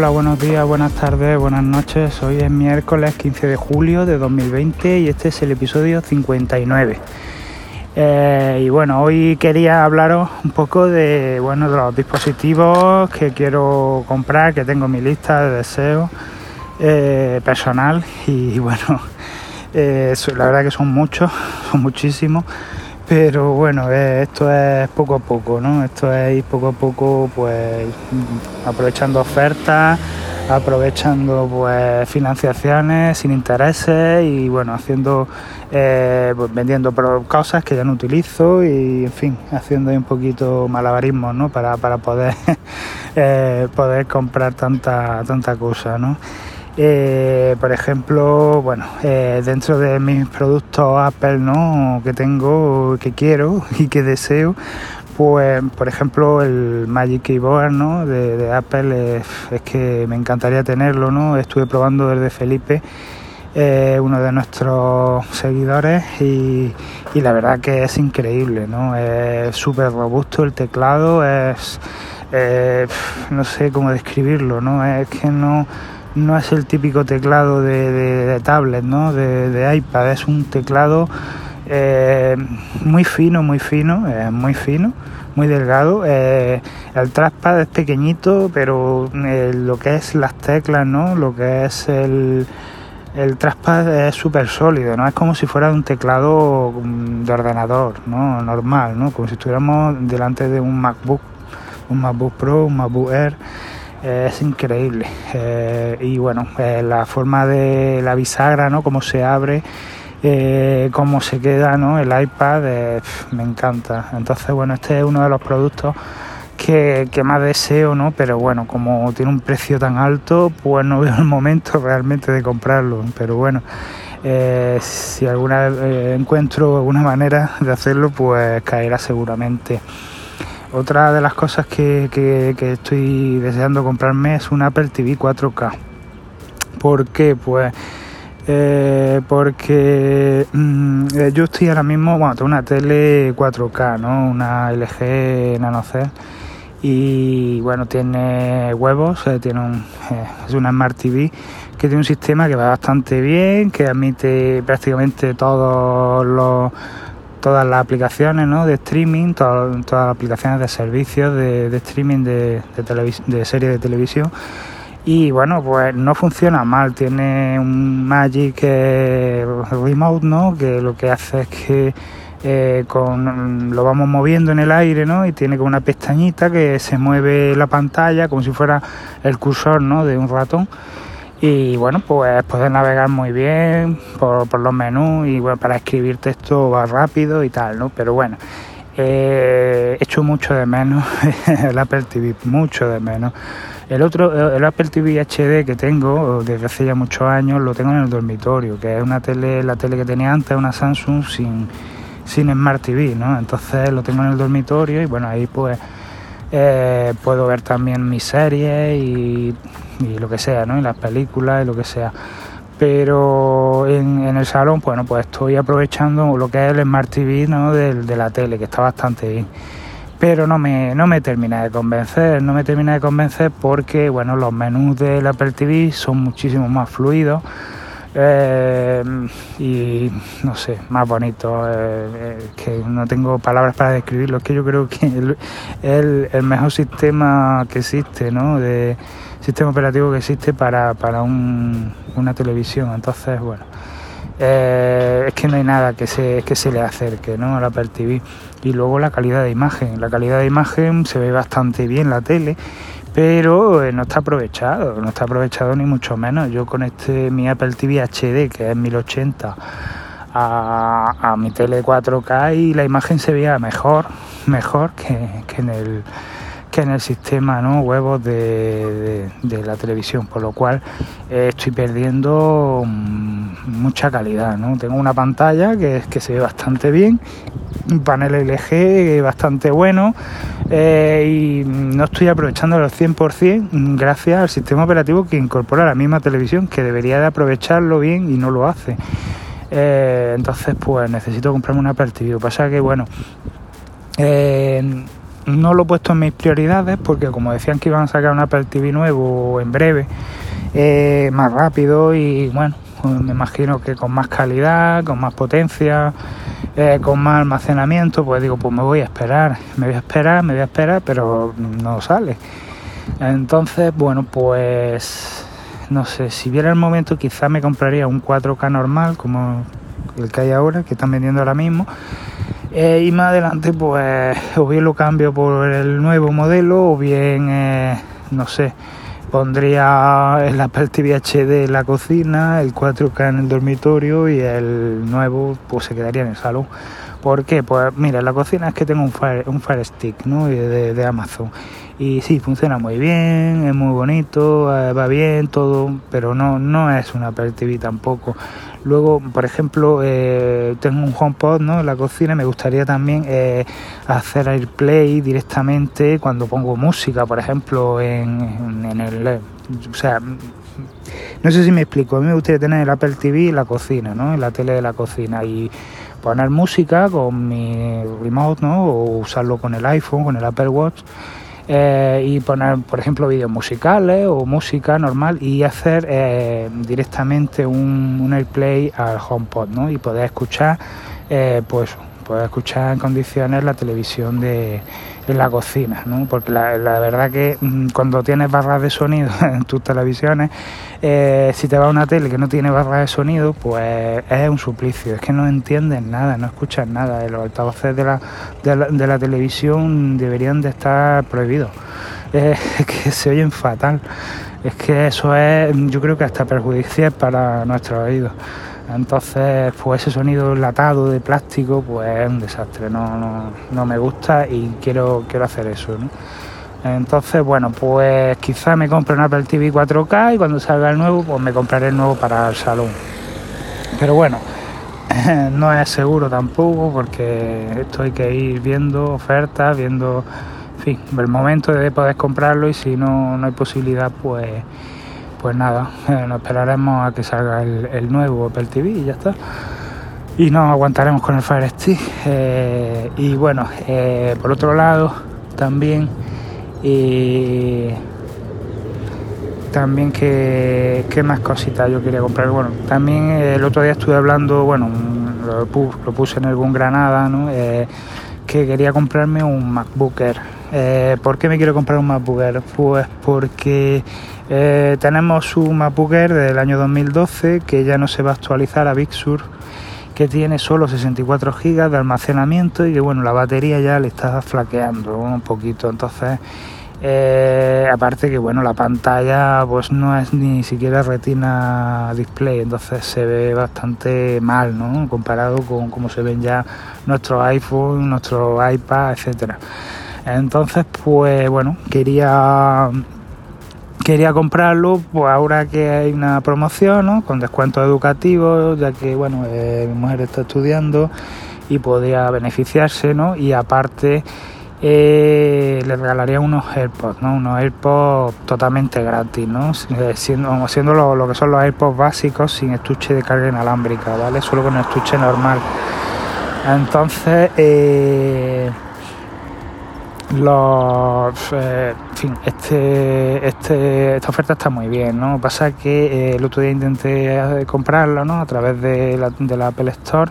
Hola, buenos días, buenas tardes, buenas noches. Hoy es miércoles 15 de julio de 2020 y este es el episodio 59. Eh, y bueno, hoy quería hablaros un poco de, bueno, los dispositivos que quiero comprar, que tengo en mi lista de deseos eh, personal y bueno, eh, la verdad que son muchos, son muchísimos pero bueno, eh, esto es poco a poco, ¿no? Esto es ir poco a poco, pues aprovechando ofertas, aprovechando pues financiaciones sin intereses y bueno, haciendo, eh, pues vendiendo cosas que ya no utilizo y en fin, haciendo un poquito malabarismo, ¿no? Para, para poder, eh, poder comprar tanta, tanta cosa, ¿no? Eh, por ejemplo, bueno, eh, dentro de mis productos Apple, ¿no? Que tengo, que quiero y que deseo, pues, por ejemplo, el Magic Keyboard, ¿no? De, Apple es, que me encantaría tenerlo, ¿no? Estuve probando desde Felipe. Eh, uno de nuestros seguidores y, y, la verdad que es increíble, ¿no? Es súper robusto el teclado, es no sé cómo describirlo, ¿no? Es que no no es el típico teclado de, tablet, ¿no? De, iPad, es un teclado eh, muy fino, muy fino, eh, muy fino, muy delgado. Eh, el trackpad es pequeñito, pero lo que es las teclas, ¿no? Lo que es el, el es súper sólido, ¿no? Es como si fuera un teclado mm, de ordenador, ¿no? Normal, ¿no? Como si estuviéramos delante de un MacBook, un MacBook Pro, un MacBook Air es increíble. Eh, y bueno, eh, la forma de la bisagra, ¿no? Cómo se abre, eh, cómo se queda, ¿no? El iPad, me encanta. Entonces, bueno, este es uno de los productos que, más deseo, ¿no? Pero bueno, como tiene un precio tan alto, pues no veo el momento realmente de comprarlo. Pero bueno, si alguna encuentro alguna manera de hacerlo, pues caerá seguramente. Otra de las cosas que, estoy deseando comprarme es un Apple TV 4K. ¿Por qué? Pues eh, porque mm, eh, yo estoy ahora mismo, bueno, tengo una tele 4K, ¿no? Una LG NanoCell y bueno, tiene huevos, eh, tiene un, es una Smart TV que tiene un sistema que va bastante bien, que admite prácticamente todos los todas las aplicaciones ¿no? de streaming, todas, las aplicaciones de servicios de, streaming de, de, de series de televisión. Y bueno, pues no funciona mal, tiene un Magic eh, Remote, ¿no? Que lo que hace es que eh, con, lo vamos moviendo en el aire, ¿no? Y tiene como una pestañita que se mueve la pantalla como si fuera el cursor, ¿no? De un ratón y bueno pues puedes navegar muy bien por, los menús y bueno para escribir texto va rápido y tal no pero bueno eh, echo mucho de menos el Apple TV mucho de menos. El otro el Apple TV HD que tengo desde hace ya muchos años lo tengo en el dormitorio que es una tele la tele que tenía antes una Samsung sin sin Smart TV no entonces lo tengo en el dormitorio y bueno ahí pues eh, puedo ver también mis series y, lo que sea, ¿no? Y las películas y lo que sea. Pero en, el salón, bueno, pues estoy aprovechando lo que es el Smart TV ¿no? de, la tele, que está bastante bien. Pero no me, no me termina de convencer, no me termina de convencer porque, bueno, los menús del Apple TV son muchísimo más fluidos eh, y no sé, más bonito, eh, eh, que no tengo palabras para describirlo, es que yo creo que es el, mejor sistema que existe, ¿no? De sistema operativo que existe para, para una televisión, entonces, bueno. Es que no hay nada que se, que se le acerque ¿no? al Apple TV. Y luego la calidad de imagen. La calidad de imagen se ve bastante bien la tele pero eh, no está aprovechado, no está aprovechado ni mucho menos. Yo con este mi Apple TV HD, que es 1080, a, a mi tele 4K y la imagen se veía mejor, mejor que, que en el que en el sistema ¿no? huevos de, la televisión, por lo cual eh, estoy perdiendo mm, mucha calidad. ¿no? Tengo una pantalla que, que se ve bastante bien, un panel LG bastante bueno eh, y no estoy aprovechando al 100% gracias al sistema operativo que incorpora la misma televisión, que debería de aprovecharlo bien y no lo hace. Eh, entonces, pues necesito comprarme una Apple pasa que, bueno, no lo he puesto en mis prioridades porque como decían que iban a sacar un Apple TV nuevo en breve, más rápido y bueno, me imagino que con más calidad, con más potencia, eh, con más almacenamiento, pues digo, pues me voy a esperar, me voy a esperar, me voy a esperar, pero no sale. Entonces, bueno, pues no sé, si viera el momento quizás me compraría un 4K normal como el que hay ahora, que están vendiendo ahora mismo. Eh, y más adelante pues o bien lo cambio por el nuevo modelo o bien, eh, no sé, pondría el Apple TV HD en la cocina, el 4K en el dormitorio y el nuevo pues se quedaría en el salón. ¿Por qué? Pues mira, en la cocina es que tengo un Fire, un Fire Stick ¿no? de, de Amazon y sí, funciona muy bien, es muy bonito, eh, va bien todo, pero no, no es una Apple TV tampoco. Luego, por ejemplo, eh, tengo un HomePod ¿no? en la cocina, me gustaría también eh, hacer AirPlay directamente cuando pongo música, por ejemplo, en, en el... O sea, no sé si me explico, a mí me gustaría tener el Apple TV en la cocina, ¿no? en la tele de la cocina y poner música con mi remote ¿no? o usarlo con el iPhone, con el Apple Watch eh, y poner, por ejemplo, vídeos musicales o música normal y hacer eh, directamente un, AirPlay al HomePod. Y poder escuchar, eh, pues, poder escuchar en condiciones la televisión de en la cocina, ¿no? Porque la, verdad que mm, cuando tienes barras de sonido en tus televisiones, eh, si te va a una tele que no tiene barras de sonido, pues es un suplicio, es que no entiendes nada, no escuchas nada, los altavoces de la, de la, de la televisión deberían de estar prohibidos, eh, que se oyen fatal, es que eso es, yo creo que hasta perjudicial para nuestros oídos. Entonces, pues ese sonido enlatado de plástico, pues es un desastre, no, no, no me gusta y quiero, quiero hacer eso. Entonces, bueno, pues quizás me compre un Apple TV 4K y cuando salga el nuevo, pues me compraré el nuevo para el salón. Pero bueno, no es seguro tampoco porque esto hay que ir viendo ofertas, viendo, en fin, el momento de poder comprarlo y si no, no hay posibilidad, pues pues nada, eh, nos esperaremos a que salga el, el, nuevo Apple TV y ya está. Y nos aguantaremos con el Fire Stick. Eh, y bueno, eh, por otro lado, también, también que, qué más cositas yo quería comprar. Bueno, también el otro día estuve hablando, bueno, lo, puse en algún Granada, ¿no? Que quería comprarme un MacBook Air. Eh, ¿Por qué me quiero comprar un MacBook Air? Pues porque eh, tenemos un MacBook Air del año 2012 que ya no se va a actualizar a Big Sur, que tiene solo 64 GB de almacenamiento y que bueno, la batería ya le está flaqueando un poquito. Entonces, eh, aparte que bueno, la pantalla pues no es ni siquiera retina display, entonces se ve bastante mal, ¿no? Comparado con cómo se ven ya nuestros iPhone, nuestro iPad, etcétera. Entonces, pues bueno, quería quería comprarlo pues ahora que hay una promoción ¿no? con descuentos educativos ya que bueno eh, mi mujer está estudiando y podría beneficiarse ¿no? y aparte eh, le regalaría unos AirPods ¿no? unos AirPods totalmente gratis ¿no? Eh, siendo, lo, que son los AirPods básicos sin estuche de carga inalámbrica ¿vale? solo con el estuche normal entonces eh, los fin este, este, esta oferta está muy bien no pasa que eh, el otro día intenté comprarla no a través de la, de la Apple Store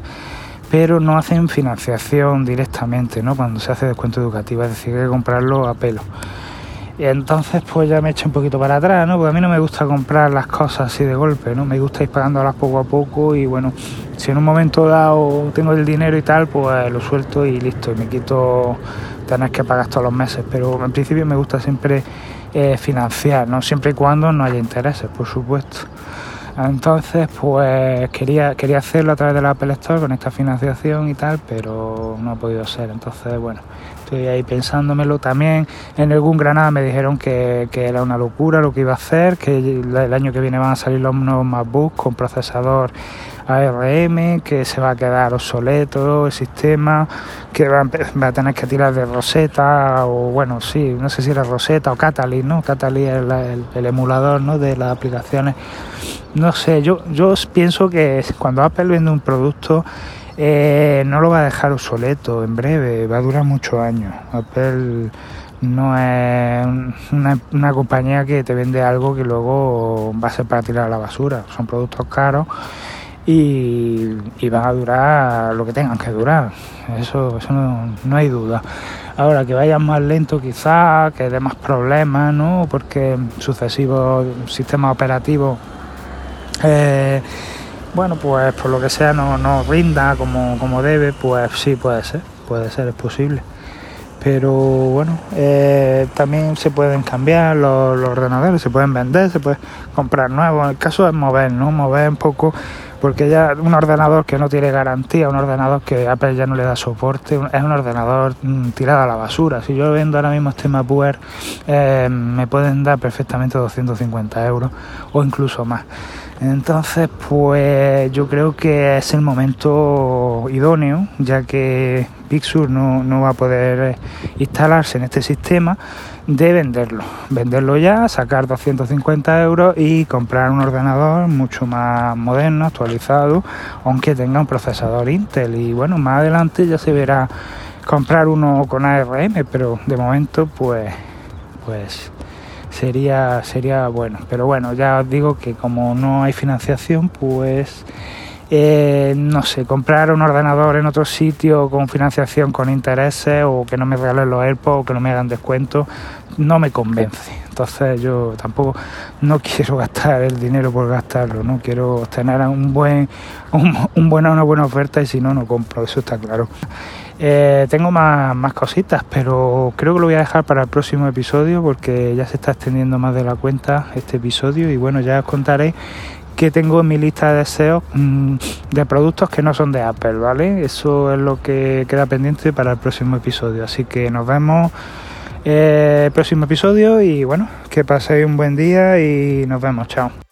pero no hacen financiación directamente no cuando se hace descuento educativo es decir hay que comprarlo a pelo. Y entonces pues ya me echo un poquito para atrás no porque a mí no me gusta comprar las cosas así de golpe no me gusta ir pagándolas poco a poco y bueno si en un momento dado tengo el dinero y tal pues lo suelto y listo. Y me quito tener que pagar todos los meses, pero en principio me gusta siempre eh, financiar, ¿no? siempre y cuando no haya intereses, por supuesto. Entonces, pues quería, quería hacerlo a través de la Apple Store con esta financiación y tal, pero no ha podido ser. Entonces, bueno, estoy ahí pensándomelo. También en algún Granada me dijeron que, era una locura lo que iba a hacer, que el año que viene van a salir los nuevos MacBooks con procesador ARM, que se va a quedar obsoleto el sistema, que va a, tener que tirar de Rosetta, o bueno, sí, no sé si era Rosetta o Catalyst, ¿no? Catalyst es el, emulador de las aplicaciones. No sé, yo, yo pienso que cuando Apple vende un producto, eh, no lo va a dejar obsoleto en breve, va a durar muchos años. Apple no es una, compañía que te vende algo que luego va a ser para tirar a la basura. Son productos caros y, van a durar lo que tengan que durar. Eso, eso no, hay duda. Ahora que vayan más lento quizás, que dé más problemas, ¿no? Porque sucesivos sistemas operativos, eh, bueno, pues por lo que sea no, no rinda como, como debe, pues sí puede ser, puede ser, es posible pero bueno, eh, también se pueden cambiar los, ordenadores, se pueden vender, se puede comprar nuevos. El caso es mover, ¿no? Mover un poco, porque ya un ordenador que no tiene garantía, un ordenador que Apple ya no le da soporte, es un ordenador mm, tirado a la basura. Si yo vendo ahora mismo este MacBook eh, me pueden dar perfectamente 250 euros o incluso más. Entonces, pues yo creo que es el momento idóneo, ya que Pixur no, no va a poder instalarse en este sistema, de venderlo. Venderlo ya, sacar 250 euros y comprar un ordenador mucho más moderno, actualizado, aunque tenga un procesador Intel. Y bueno, más adelante ya se verá comprar uno con ARM, pero de momento, pues, pues sería, sería bueno. Pero bueno, ya os digo que como no hay financiación, pues eh, no sé, comprar un ordenador en otro sitio con financiación con intereses o que no me regalen los AirPods o que no me hagan descuento, no me convence. Entonces yo tampoco no quiero gastar el dinero por gastarlo, no quiero tener un buen, un, buena, una buena oferta y si no, no compro, eso está claro. Eh, tengo más, más cositas, pero creo que lo voy a dejar para el próximo episodio porque ya se está extendiendo más de la cuenta este episodio y bueno, ya os contaré que tengo en mi lista de deseos mm, de productos que no son de Apple, ¿vale? Eso es lo que queda pendiente para el próximo episodio. Así que nos vemos en el próximo episodio y bueno, que paséis un buen día y nos vemos. Chao.